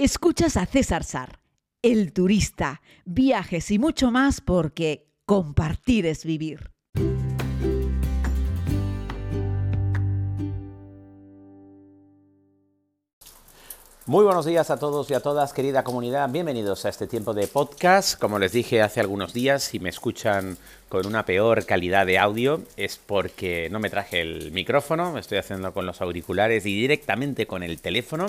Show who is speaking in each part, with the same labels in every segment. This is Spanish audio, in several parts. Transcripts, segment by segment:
Speaker 1: Escuchas a César Sar, el turista, viajes y mucho más porque compartir es vivir.
Speaker 2: Muy buenos días a todos y a todas, querida comunidad. Bienvenidos a este tiempo de podcast. Como les dije hace algunos días, si me escuchan con una peor calidad de audio es porque no me traje el micrófono, me estoy haciendo con los auriculares y directamente con el teléfono.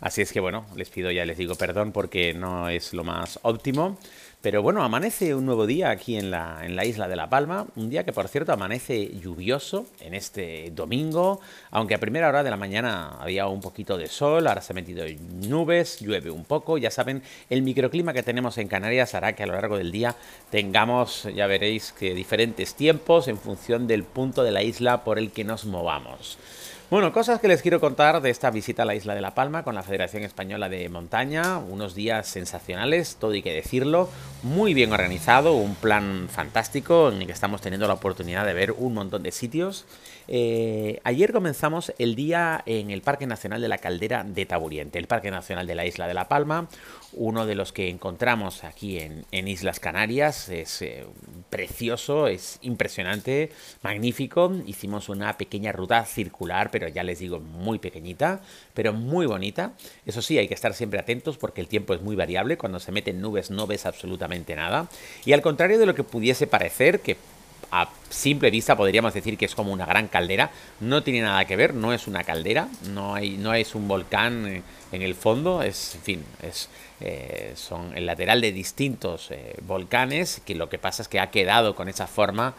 Speaker 2: Así es que bueno, les pido ya, les digo perdón porque no es lo más óptimo. Pero bueno, amanece un nuevo día aquí en la, en la isla de La Palma, un día que por cierto amanece lluvioso en este domingo, aunque a primera hora de la mañana había un poquito de sol, ahora se ha metido nubes, llueve un poco, ya saben, el microclima que tenemos en Canarias hará que a lo largo del día tengamos, ya veréis, que diferentes tiempos en función del punto de la isla por el que nos movamos. Bueno, cosas que les quiero contar de esta visita a la isla de La Palma con la Federación Española de Montaña. Unos días sensacionales, todo hay que decirlo. Muy bien organizado, un plan fantástico en el que estamos teniendo la oportunidad de ver un montón de sitios. Eh, ayer comenzamos el día en el Parque Nacional de la Caldera de Taburiente, el Parque Nacional de la Isla de La Palma, uno de los que encontramos aquí en, Islas Canarias. Es eh, precioso, es impresionante, magnífico. Hicimos una pequeña ruta circular, pero ya les digo, muy pequeñita, pero muy bonita. Eso sí, hay que estar siempre atentos porque el tiempo es muy variable. Cuando se meten nubes no ves absolutamente nada. Y al contrario de lo que pudiese parecer, que a simple vista podríamos decir que es como una gran caldera. No tiene nada que ver, no es una caldera, no, hay, no es un volcán eh, en el fondo, es, en fin, es, eh, son el lateral de distintos eh, volcanes, que lo que pasa es que ha quedado con esa forma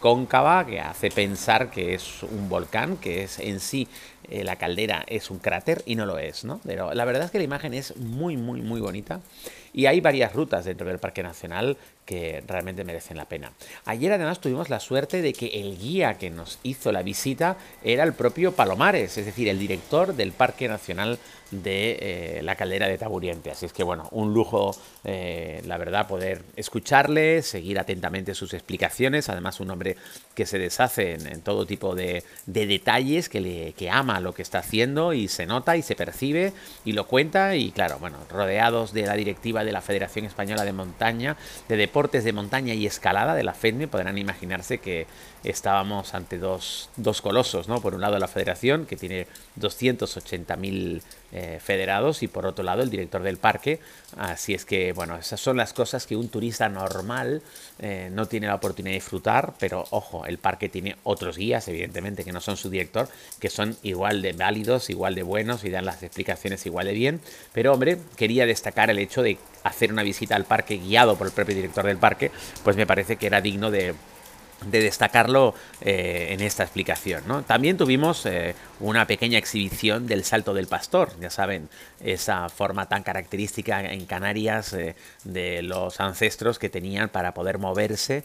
Speaker 2: cóncava que hace pensar que es un volcán, que es en sí la caldera es un cráter y no lo es, ¿no? Pero la verdad es que la imagen es muy, muy, muy bonita. Y hay varias rutas dentro del Parque Nacional que realmente merecen la pena. Ayer además tuvimos la suerte de que el guía que nos hizo la visita era el propio Palomares, es decir, el director del Parque Nacional de eh, la Caldera de Taburiente. Así es que bueno, un lujo, eh, la verdad, poder escucharle, seguir atentamente sus explicaciones. Además, un hombre que se deshace en, todo tipo de, detalles, que, le, que ama lo que está haciendo y se nota y se percibe y lo cuenta. Y claro, bueno, rodeados de la directiva de la Federación Española de Montaña, de Deportes de Montaña y Escalada de la FEDME, podrán imaginarse que estábamos ante dos, dos colosos, ¿no? Por un lado la Federación, que tiene 280.000 eh, federados, y por otro lado el director del parque. Así es que, bueno, esas son las cosas que un turista normal eh, no tiene la oportunidad de disfrutar, pero ojo, el parque tiene otros guías, evidentemente, que no son su director, que son igual de válidos, igual de buenos y dan las explicaciones igual de bien. Pero, hombre, quería destacar el hecho de hacer una visita al parque guiado por el propio director del parque, pues me parece que era digno de de destacarlo eh, en esta explicación. ¿no? También tuvimos eh, una pequeña exhibición del salto del pastor, ya saben, esa forma tan característica en Canarias eh, de los ancestros que tenían para poder moverse,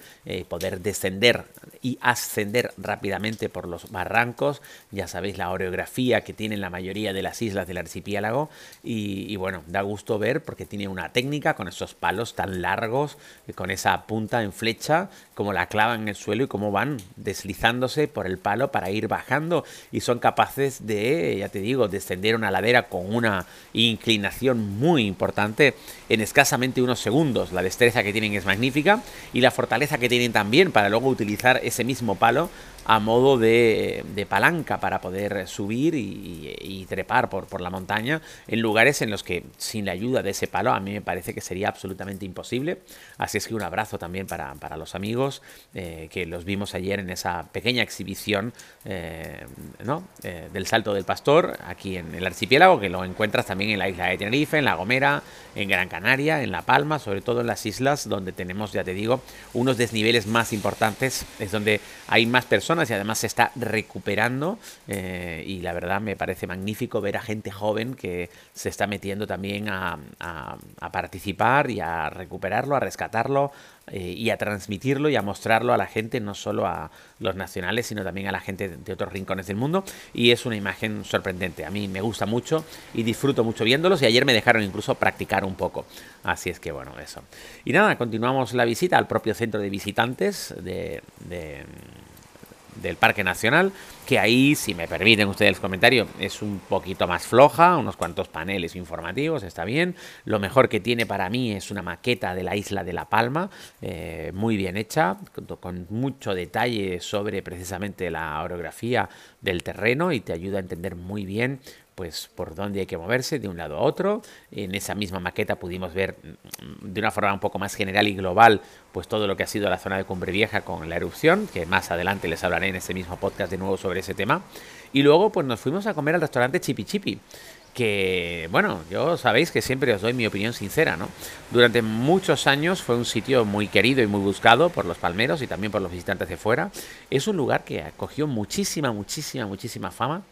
Speaker 2: poder descender y ascender rápidamente por los barrancos, ya sabéis la oreografía que tienen la mayoría de las islas del archipiélago y, y bueno, da gusto ver porque tiene una técnica con esos palos tan largos, con esa punta en flecha, como la clavan en el suelo y cómo van deslizándose por el palo para ir bajando y son capaces de, ya te digo, descender una ladera con una inclinación muy importante en escasamente unos segundos. La destreza que tienen es magnífica y la fortaleza que tienen también para luego utilizar ese mismo palo a modo de, palanca para poder subir y, trepar por, por, la montaña en lugares en los que sin la ayuda de ese palo a mí me parece que sería absolutamente imposible. Así es que un abrazo también para, los amigos eh, que los vimos ayer en esa pequeña exhibición eh, eh, del Salto del Pastor aquí en el archipiélago, que lo encuentras también en la isla de Tenerife, en La Gomera, en Gran Canaria, en La Palma, sobre todo en las islas donde tenemos, ya te digo, unos desniveles más importantes, es donde hay más personas y además se está recuperando eh, y la verdad me parece magnífico ver a gente joven que se está metiendo también a, participar y a recuperarlo, a rescatarlo eh, y a transmitirlo y a mostrarlo a la gente, no solo a los nacionales, sino también a la gente de otros rincones del mundo y es una imagen sorprendente. A mí me gusta mucho y disfruto mucho viéndolos y ayer me dejaron incluso practicar un poco. Así es que bueno, eso. Y nada, continuamos la visita al propio centro de visitantes de del Parque Nacional, que ahí, si me permiten ustedes el comentario, es un poquito más floja, unos cuantos paneles informativos, está bien. Lo mejor que tiene para mí es una maqueta de la isla de La Palma, eh, muy bien hecha, con, mucho detalle sobre precisamente la orografía del terreno y te ayuda a entender muy bien pues por dónde hay que moverse de un lado a otro. En esa misma maqueta pudimos ver mm, de una forma un poco más general y global pues todo lo que ha sido la zona de Cumbre Vieja con la erupción, que más adelante les hablaré en ese mismo podcast de nuevo sobre ese tema. Y luego pues nos fuimos a comer al restaurante Chipi Chipi que, bueno, yo sabéis que siempre os doy mi opinión sincera, ¿no? Durante muchos años fue un sitio muy querido y muy buscado por los palmeros y también por los visitantes de fuera. Es un lugar que acogió muchísima, muchísima, muchísima fama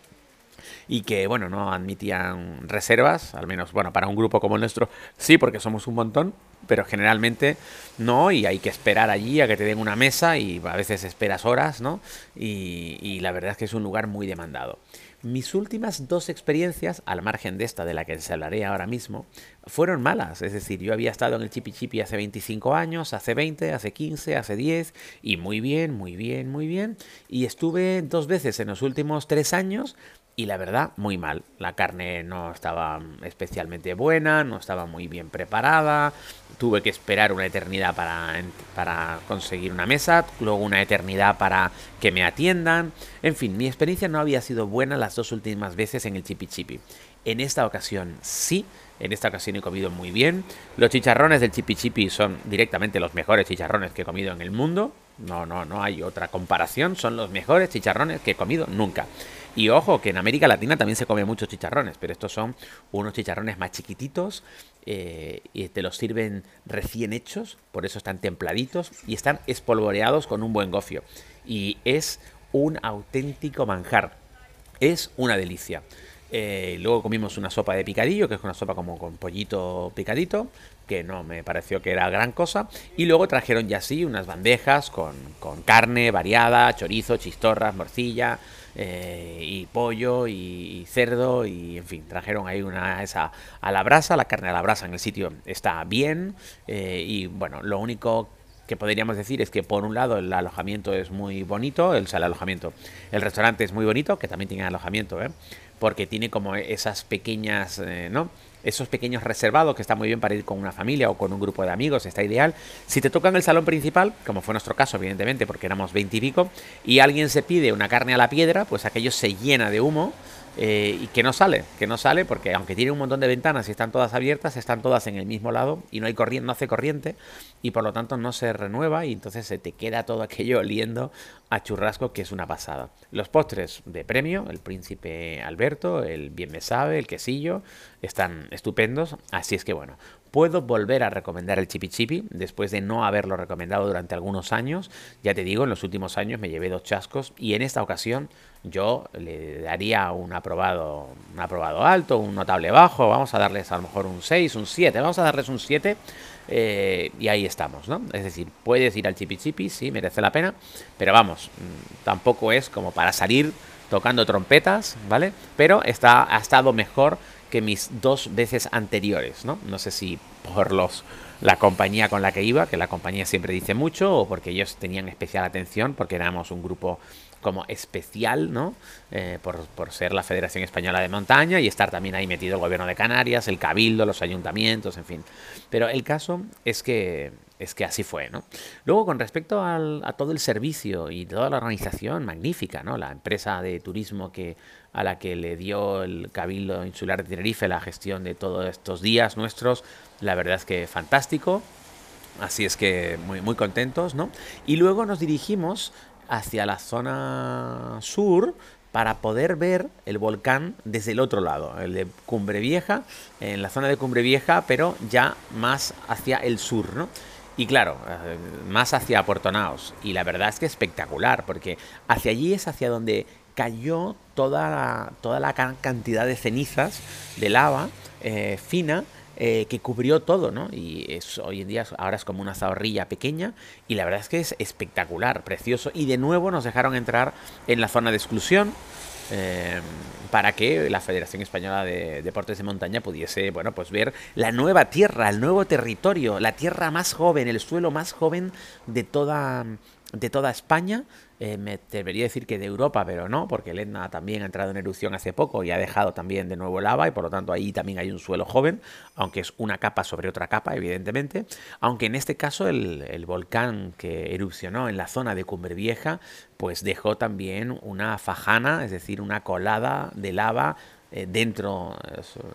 Speaker 2: y que, bueno, no admitían reservas, al menos, bueno, para un grupo como el nuestro, sí, porque somos un montón, pero generalmente no, y hay que esperar allí a que te den una mesa y a veces esperas horas, ¿no? Y, y la verdad es que es un lugar muy demandado. Mis últimas dos experiencias, al margen de esta de la que se hablaré ahora mismo, fueron malas. Es decir, yo había estado en el Chipi Chipi hace 25 años, hace 20, hace 15, hace 10, y muy bien, muy bien, muy bien. Y estuve dos veces en los últimos tres años y la verdad, muy mal. La carne no estaba especialmente buena, no estaba muy bien preparada. Tuve que esperar una eternidad para, para conseguir una mesa, luego una eternidad para que me atiendan. En fin, mi experiencia no había sido buena las dos últimas veces en el Chipi Chipi. En esta ocasión sí, en esta ocasión he comido muy bien. Los chicharrones del Chipi Chipi son directamente los mejores chicharrones que he comido en el mundo. No, no, no hay otra comparación. Son los mejores chicharrones que he comido nunca. Y ojo, que en América Latina también se come muchos chicharrones, pero estos son unos chicharrones más chiquititos eh, y te los sirven recién hechos, por eso están templaditos y están espolvoreados con un buen gofio. Y es un auténtico manjar. Es una delicia. Eh, luego comimos una sopa de picadillo, que es una sopa como con pollito picadito, que no me pareció que era gran cosa. Y luego trajeron ya sí unas bandejas con, con carne variada, chorizo, chistorras, morcilla, eh, y pollo y, cerdo y en fin, trajeron ahí una esa a la brasa, la carne a la brasa en el sitio está bien eh, y bueno, lo único que podríamos decir es que por un lado el alojamiento es muy bonito, el, el alojamiento, el restaurante es muy bonito, que también tiene alojamiento, ¿eh? porque tiene como esas pequeñas, ¿no? esos pequeños reservados que está muy bien para ir con una familia o con un grupo de amigos, está ideal. Si te tocan el salón principal, como fue nuestro caso, evidentemente, porque éramos veintipico, y, y alguien se pide una carne a la piedra, pues aquello se llena de humo eh, y que no sale, que no sale porque aunque tiene un montón de ventanas y están todas abiertas, están todas en el mismo lado y no hay corriente, no hace corriente y por lo tanto no se renueva y entonces se te queda todo aquello oliendo a churrasco que es una pasada. Los postres de premio, el príncipe Alberto, el bien me sabe, el quesillo, están estupendos, así es que bueno, puedo volver a recomendar el Chipi Chipi después de no haberlo recomendado durante algunos años. Ya te digo, en los últimos años me llevé dos chascos y en esta ocasión yo le daría un aprobado, un aprobado alto, un notable bajo. Vamos a darles a lo mejor un 6, un 7. Vamos a darles un 7 eh, y ahí estamos, ¿no? Es decir, puedes ir al Chipi Chipi, sí, merece la pena, pero vamos, mm, tampoco es como para salir tocando trompetas, ¿vale? Pero está, ha estado mejor mis dos veces anteriores, ¿no? No sé si por los la compañía con la que iba, que la compañía siempre dice mucho, o porque ellos tenían especial atención, porque éramos un grupo como especial, ¿no? Eh, por, por, ser la Federación Española de Montaña y estar también ahí metido el gobierno de Canarias, el cabildo, los ayuntamientos, en fin. Pero el caso es que es que así fue, ¿no? Luego, con respecto al, a todo el servicio y toda la organización, magnífica, ¿no? La empresa de turismo que a la que le dio el Cabildo Insular de Tenerife la gestión de todos estos días nuestros, la verdad es que fantástico. Así es que muy, muy contentos, ¿no? Y luego nos dirigimos hacia la zona sur para poder ver el volcán desde el otro lado, el de Cumbre Vieja, en la zona de Cumbre Vieja, pero ya más hacia el sur, ¿no? Y claro, eh, más hacia Puerto Naos. Y la verdad es que espectacular, porque hacia allí es hacia donde cayó toda la, toda la cantidad de cenizas de lava eh, fina eh, que cubrió todo, ¿no? Y es, hoy en día ahora es como una zahorrilla pequeña y la verdad es que es espectacular, precioso. Y de nuevo nos dejaron entrar en la zona de exclusión. Eh, para que la Federación Española de Deportes de Montaña pudiese, bueno, pues ver la nueva tierra, el nuevo territorio, la tierra más joven, el suelo más joven de toda de toda España, eh, me debería decir que de Europa, pero no, porque el Etna también ha entrado en erupción hace poco y ha dejado también de nuevo lava y por lo tanto ahí también hay un suelo joven, aunque es una capa sobre otra capa, evidentemente. Aunque en este caso el, volcán que erupcionó en la zona de Cumbre Vieja, pues dejó también una fajana, es decir, una colada de lava eh, dentro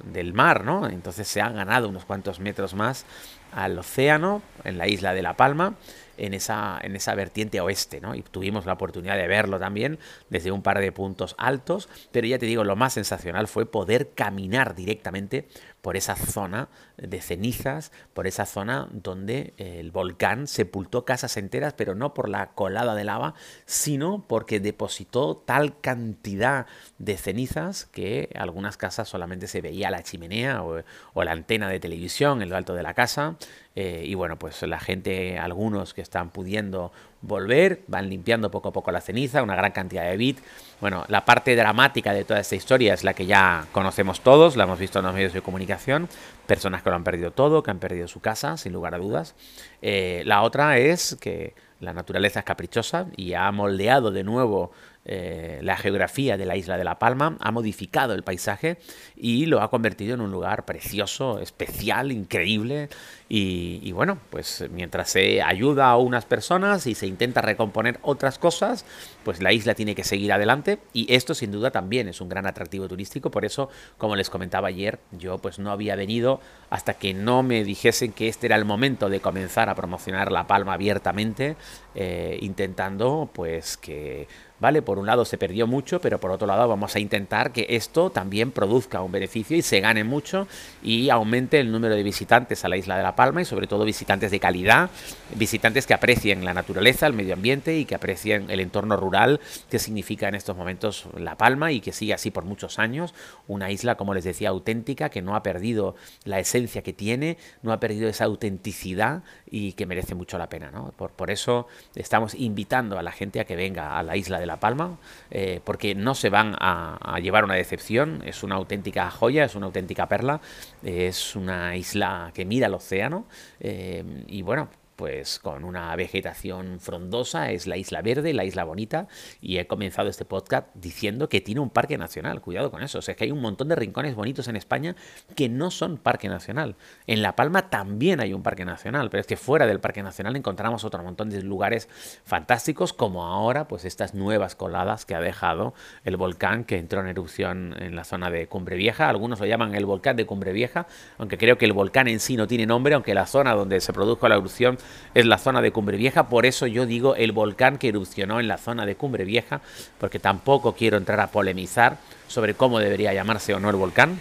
Speaker 2: del mar, ¿no? Entonces se han ganado unos cuantos metros más al océano, en la isla de La Palma, en esa, en esa vertiente oeste, ¿no? Y tuvimos la oportunidad de verlo también desde un par de puntos altos, pero ya te digo, lo más sensacional fue poder caminar directamente por esa zona de cenizas, por esa zona donde el volcán sepultó casas enteras, pero no por la colada de lava, sino porque depositó tal cantidad de cenizas que algunas casas solamente se veía la chimenea o, la antena de televisión en lo alto de la casa. Eh, y bueno, pues la gente, algunos que están pudiendo volver, van limpiando poco a poco la ceniza, una gran cantidad de bit. Bueno, la parte dramática de toda esta historia es la que ya conocemos todos, la hemos visto en los medios de comunicación, personas que lo han perdido todo, que han perdido su casa, sin lugar a dudas. Eh, la otra es que la naturaleza es caprichosa y ha moldeado de nuevo eh, la geografía de la isla de La Palma, ha modificado el paisaje y lo ha convertido en un lugar precioso, especial, increíble. Y, bueno, pues mientras se ayuda a unas personas y se intenta recomponer otras cosas, pues la isla tiene que seguir adelante y esto sin duda también es un gran atractivo turístico. Por eso, como les comentaba ayer, yo pues no había venido hasta que no me dijesen que este era el momento de comenzar a promocionar La Palma abiertamente, eh, intentando pues que ¿vale? Por un lado se perdió mucho, pero por otro lado vamos a intentar que esto también produzca un beneficio y se gane mucho y aumente el número de visitantes a la isla de La Palma y sobre todo visitantes de calidad, visitantes que aprecien la naturaleza, el medio ambiente y que aprecien el entorno rural que significa en estos momentos La Palma y que sigue así por muchos años, una isla, como les decía, auténtica, que no ha perdido la esencia que tiene, no ha perdido esa autenticidad y que merece mucho la pena, ¿no? Por, por eso estamos invitando a la gente a que venga a la isla de La Palma, eh, porque no se van a, llevar una decepción, es una auténtica joya, es una auténtica perla, es una isla que mira al océano eh, y bueno, pues con una vegetación frondosa, es la isla verde, la isla bonita, y he comenzado este podcast diciendo que tiene un parque nacional, cuidado con eso, o sea, que hay un montón de rincones bonitos en España que no son parque nacional. En La Palma también hay un parque nacional, pero es que fuera del parque nacional encontramos otro montón de lugares fantásticos, como ahora, pues estas nuevas coladas que ha dejado el volcán que entró en erupción en la zona de Cumbre Vieja, algunos lo llaman el volcán de Cumbre Vieja, aunque creo que el volcán en sí no tiene nombre, aunque la zona donde se produjo la erupción es la zona de Cumbre Vieja, por eso yo digo el volcán que erupcionó en la zona de Cumbre Vieja, porque tampoco quiero entrar a polemizar sobre cómo debería llamarse o no el volcán.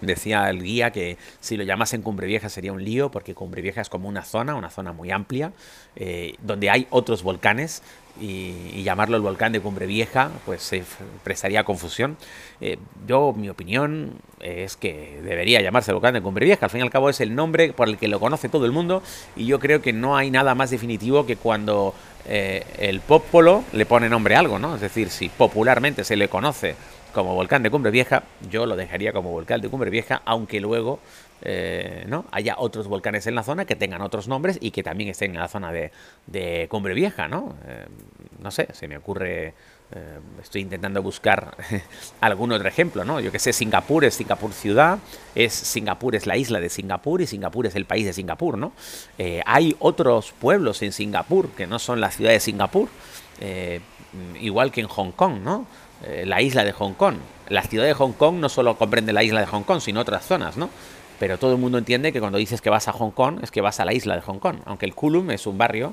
Speaker 2: Decía el guía que si lo llamasen Cumbre Vieja sería un lío, porque Cumbre Vieja es como una zona, una zona muy amplia, eh, donde hay otros volcanes y, llamarlo el volcán de Cumbre Vieja, pues se prestaría confusión. Eh, yo, mi opinión es que debería llamarse el volcán de Cumbre Vieja. Al fin y al cabo es el nombre por el que lo conoce todo el mundo y yo creo que no hay nada más definitivo que cuando eh, el popolo le pone nombre a algo, ¿no? Es decir, si popularmente se le conoce como volcán de Cumbre Vieja, yo lo dejaría como volcán de Cumbre Vieja, aunque luego eh, ¿no? haya otros volcanes en la zona que tengan otros nombres y que también estén en la zona de, Cumbre Vieja, ¿no? Eh, no sé, se me ocurre, eh, estoy intentando buscar algún otro ejemplo, ¿no? Yo que sé, Singapur es Singapur ciudad, es Singapur es la isla de Singapur y Singapur es el país de Singapur, ¿no? hay otros pueblos en Singapur que no son la ciudad de Singapur, igual que en Hong Kong, ¿no? la isla de Hong Kong. La ciudad de Hong Kong no solo comprende la isla de Hong Kong, sino otras zonas, ¿no? Pero todo el mundo entiende que cuando dices que vas a Hong Kong es que vas a la isla de Hong Kong, aunque el Kulum es un barrio,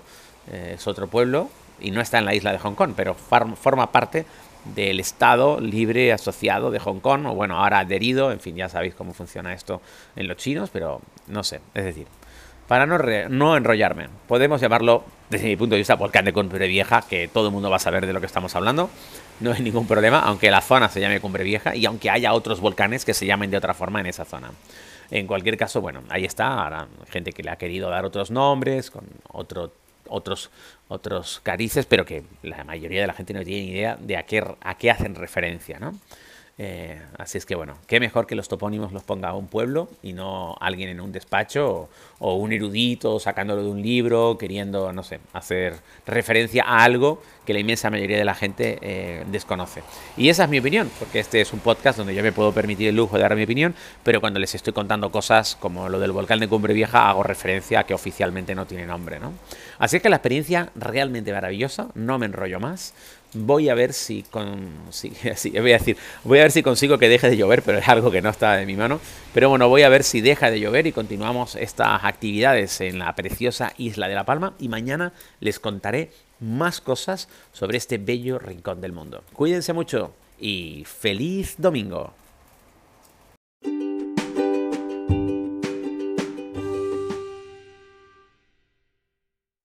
Speaker 2: eh, es otro pueblo y no está en la isla de Hong Kong, pero forma parte del Estado libre asociado de Hong Kong, o bueno, ahora adherido, en fin, ya sabéis cómo funciona esto en los chinos, pero no sé, es decir, para no, no enrollarme, podemos llamarlo, desde mi punto de vista, volcán de Cumbre Vieja, que todo el mundo va a saber de lo que estamos hablando, no hay ningún problema, aunque la zona se llame Cumbre Vieja y aunque haya otros volcanes que se llamen de otra forma en esa zona. En cualquier caso, bueno, ahí está. Ahora, gente que le ha querido dar otros nombres, con otro, otros, otros carices, pero que la mayoría de la gente no tiene idea de a qué, a qué hacen referencia, ¿no? Eh, así es que bueno, qué mejor que los topónimos los ponga un pueblo y no alguien en un despacho o, un erudito sacándolo de un libro, queriendo, no sé, hacer referencia a algo que la inmensa mayoría de la gente eh, desconoce. Y esa es mi opinión, porque este es un podcast donde yo me puedo permitir el lujo de dar mi opinión, pero cuando les estoy contando cosas como lo del volcán de Cumbre Vieja, hago referencia a que oficialmente no tiene nombre, ¿no? Así que la experiencia realmente maravillosa, no me enrollo más voy a ver si, con, voy a decir, voy a ver si consigo que deje de llover, pero es algo que no está de mi mano. Pero bueno, voy a ver si deja de llover y continuamos estas actividades en la preciosa isla de La Palma y mañana les contaré más cosas sobre este bello rincón del mundo. Cuídense mucho y feliz domingo.